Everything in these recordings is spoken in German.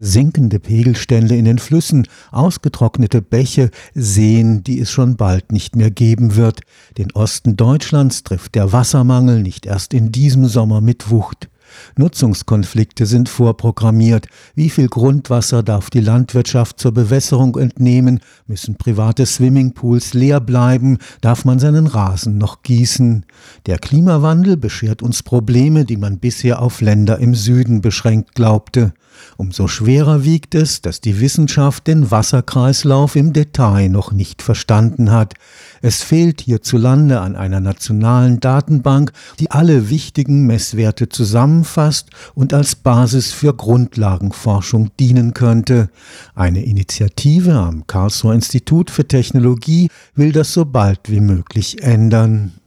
Sinkende Pegelstände in den Flüssen, ausgetrocknete Bäche, Seen, die es schon bald nicht mehr geben wird. Den Osten Deutschlands trifft der Wassermangel nicht erst in diesem Sommer mit Wucht. Nutzungskonflikte sind vorprogrammiert. Wie viel Grundwasser darf die Landwirtschaft zur Bewässerung entnehmen? Müssen private Swimmingpools leer bleiben? Darf man seinen Rasen noch gießen? Der Klimawandel beschert uns Probleme, die man bisher auf Länder im Süden beschränkt glaubte. Umso schwerer wiegt es, dass die Wissenschaft den Wasserkreislauf im Detail noch nicht verstanden hat. Es fehlt hierzulande an einer nationalen Datenbank, die alle wichtigen Messwerte zusammenfasst und als Basis für Grundlagenforschung dienen könnte. Eine Initiative am Karlsruher Institut für Technologie will das so bald wie möglich ändern.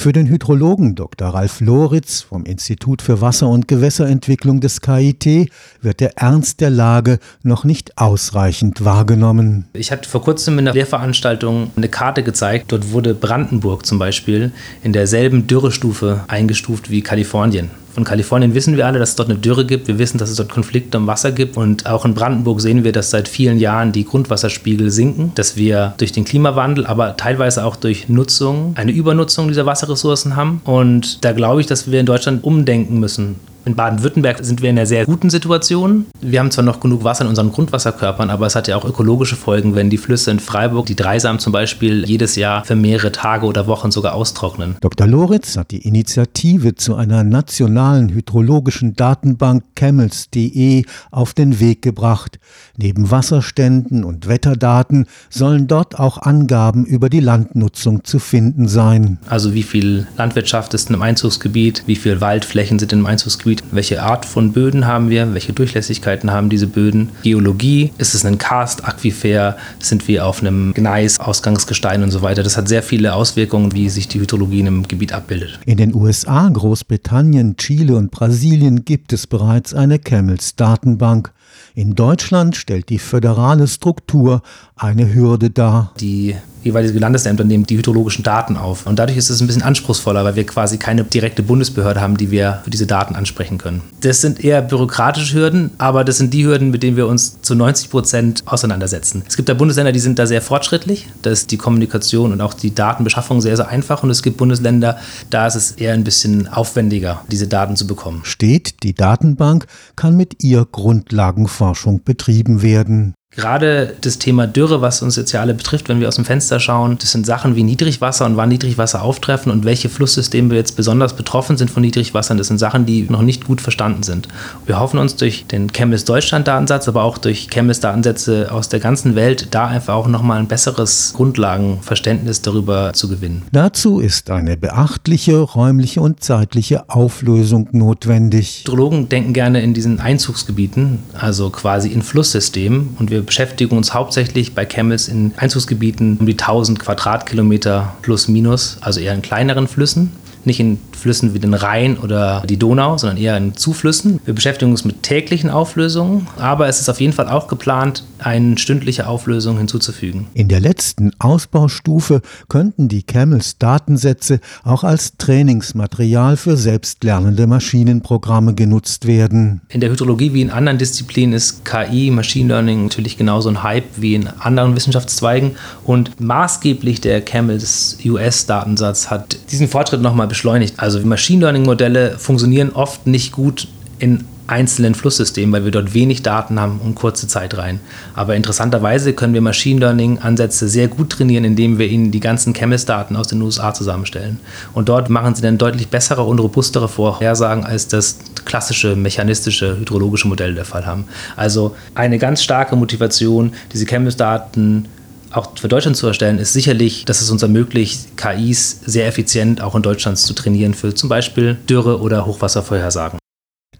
Für den Hydrologen Dr. Ralf Loritz vom Institut für Wasser- und Gewässerentwicklung des KIT wird der Ernst der Lage noch nicht ausreichend wahrgenommen. Ich hatte vor kurzem in der Lehrveranstaltung eine Karte gezeigt. Dort wurde Brandenburg zum Beispiel in derselben Dürrestufe eingestuft wie Kalifornien. Von Kalifornien wissen wir alle, dass es dort eine Dürre gibt. Wir wissen, dass es dort Konflikte um Wasser gibt. Und auch in Brandenburg sehen wir, dass seit vielen Jahren die Grundwasserspiegel sinken, dass wir durch den Klimawandel, aber teilweise auch durch Nutzung eine Übernutzung dieser Wasserressourcen haben. Und da glaube ich, dass wir in Deutschland umdenken müssen in Baden-Württemberg sind wir in einer sehr guten Situation. Wir haben zwar noch genug Wasser in unseren Grundwasserkörpern, aber es hat ja auch ökologische Folgen, wenn die Flüsse in Freiburg, die Dreisam zum Beispiel, jedes Jahr für mehrere Tage oder Wochen sogar austrocknen. Dr. Loritz hat die Initiative zu einer nationalen hydrologischen Datenbank Camels.de auf den Weg gebracht. Neben Wasserständen und Wetterdaten sollen dort auch Angaben über die Landnutzung zu finden sein. Also wie viel Landwirtschaft ist im Einzugsgebiet, wie viel Waldflächen sind im Einzugsgebiet, Gebiet, welche Art von Böden haben wir, welche Durchlässigkeiten haben diese Böden, Geologie, ist es ein Karst, Aquifer, sind wir auf einem Gneis, Ausgangsgestein und so weiter. Das hat sehr viele Auswirkungen, wie sich die Hydrologie in einem Gebiet abbildet. In den USA, Großbritannien, Chile und Brasilien gibt es bereits eine Camels-Datenbank. In Deutschland stellt die föderale Struktur eine Hürde dar. Die jeweilige Landesämter nehmen die hydrologischen Daten auf. Und dadurch ist es ein bisschen anspruchsvoller, weil wir quasi keine direkte Bundesbehörde haben, die wir für diese Daten ansprechen können. Das sind eher bürokratische Hürden, aber das sind die Hürden, mit denen wir uns zu 90 Prozent auseinandersetzen. Es gibt da Bundesländer, die sind da sehr fortschrittlich. Da ist die Kommunikation und auch die Datenbeschaffung sehr, sehr einfach. Und es gibt Bundesländer, da ist es eher ein bisschen aufwendiger, diese Daten zu bekommen. Steht, die Datenbank kann mit ihr Grundlagenforschung betrieben werden. Gerade das Thema Dürre, was uns jetzt ja alle betrifft, wenn wir aus dem Fenster schauen, das sind Sachen wie Niedrigwasser und wann Niedrigwasser auftreffen und welche Flusssysteme jetzt besonders betroffen sind von Niedrigwassern. Das sind Sachen, die noch nicht gut verstanden sind. Wir hoffen uns durch den Chemis Deutschland Datensatz, aber auch durch Chemis Datensätze aus der ganzen Welt, da einfach auch nochmal ein besseres Grundlagenverständnis darüber zu gewinnen. Dazu ist eine beachtliche räumliche und zeitliche Auflösung notwendig. Hydrologen denken gerne in diesen Einzugsgebieten, also quasi in Flusssystemen und wir beschäftigen uns hauptsächlich bei Camels in Einzugsgebieten um die 1000 Quadratkilometer plus minus, also eher in kleineren Flüssen nicht in Flüssen wie den Rhein oder die Donau, sondern eher in Zuflüssen. Wir beschäftigen uns mit täglichen Auflösungen, aber es ist auf jeden Fall auch geplant, eine stündliche Auflösung hinzuzufügen. In der letzten Ausbaustufe könnten die Camels Datensätze auch als Trainingsmaterial für selbstlernende Maschinenprogramme genutzt werden. In der Hydrologie wie in anderen Disziplinen ist KI, Machine Learning natürlich genauso ein Hype wie in anderen Wissenschaftszweigen und maßgeblich der Camels US-Datensatz hat diesen Fortschritt nochmal beschleunigt. Also Machine Learning-Modelle funktionieren oft nicht gut in einzelnen Flusssystemen, weil wir dort wenig Daten haben und kurze Zeit rein. Aber interessanterweise können wir Machine Learning-Ansätze sehr gut trainieren, indem wir ihnen die ganzen Chemis-Daten aus den USA zusammenstellen. Und dort machen sie dann deutlich bessere und robustere Vorhersagen, als das klassische mechanistische hydrologische Modell der Fall haben. Also eine ganz starke Motivation, diese Chemis-Daten auch für Deutschland zu erstellen, ist sicherlich, dass es uns ermöglicht, KIs sehr effizient auch in Deutschland zu trainieren für zum Beispiel Dürre- oder Hochwasservorhersagen.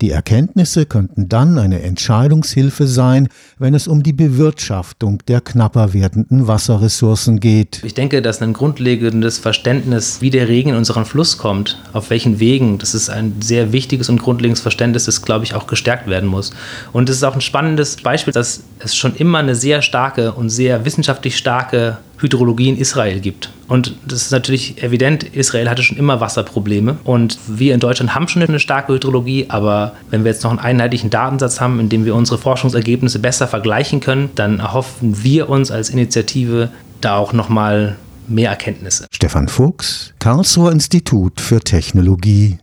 Die Erkenntnisse könnten dann eine Entscheidungshilfe sein, wenn es um die Bewirtschaftung der knapper werdenden Wasserressourcen geht. Ich denke, dass ein grundlegendes Verständnis, wie der Regen in unseren Fluss kommt, auf welchen Wegen, das ist ein sehr wichtiges und grundlegendes Verständnis, das, glaube ich, auch gestärkt werden muss. Und es ist auch ein spannendes Beispiel, dass es schon immer eine sehr starke und sehr wissenschaftlich starke Hydrologie in Israel gibt. Und das ist natürlich evident, Israel hatte schon immer Wasserprobleme und wir in Deutschland haben schon eine starke Hydrologie, aber wenn wir jetzt noch einen einheitlichen Datensatz haben, in dem wir unsere Forschungsergebnisse besser vergleichen können, dann erhoffen wir uns als Initiative da auch nochmal mehr Erkenntnisse. Stefan Fuchs, Karlsruher Institut für Technologie.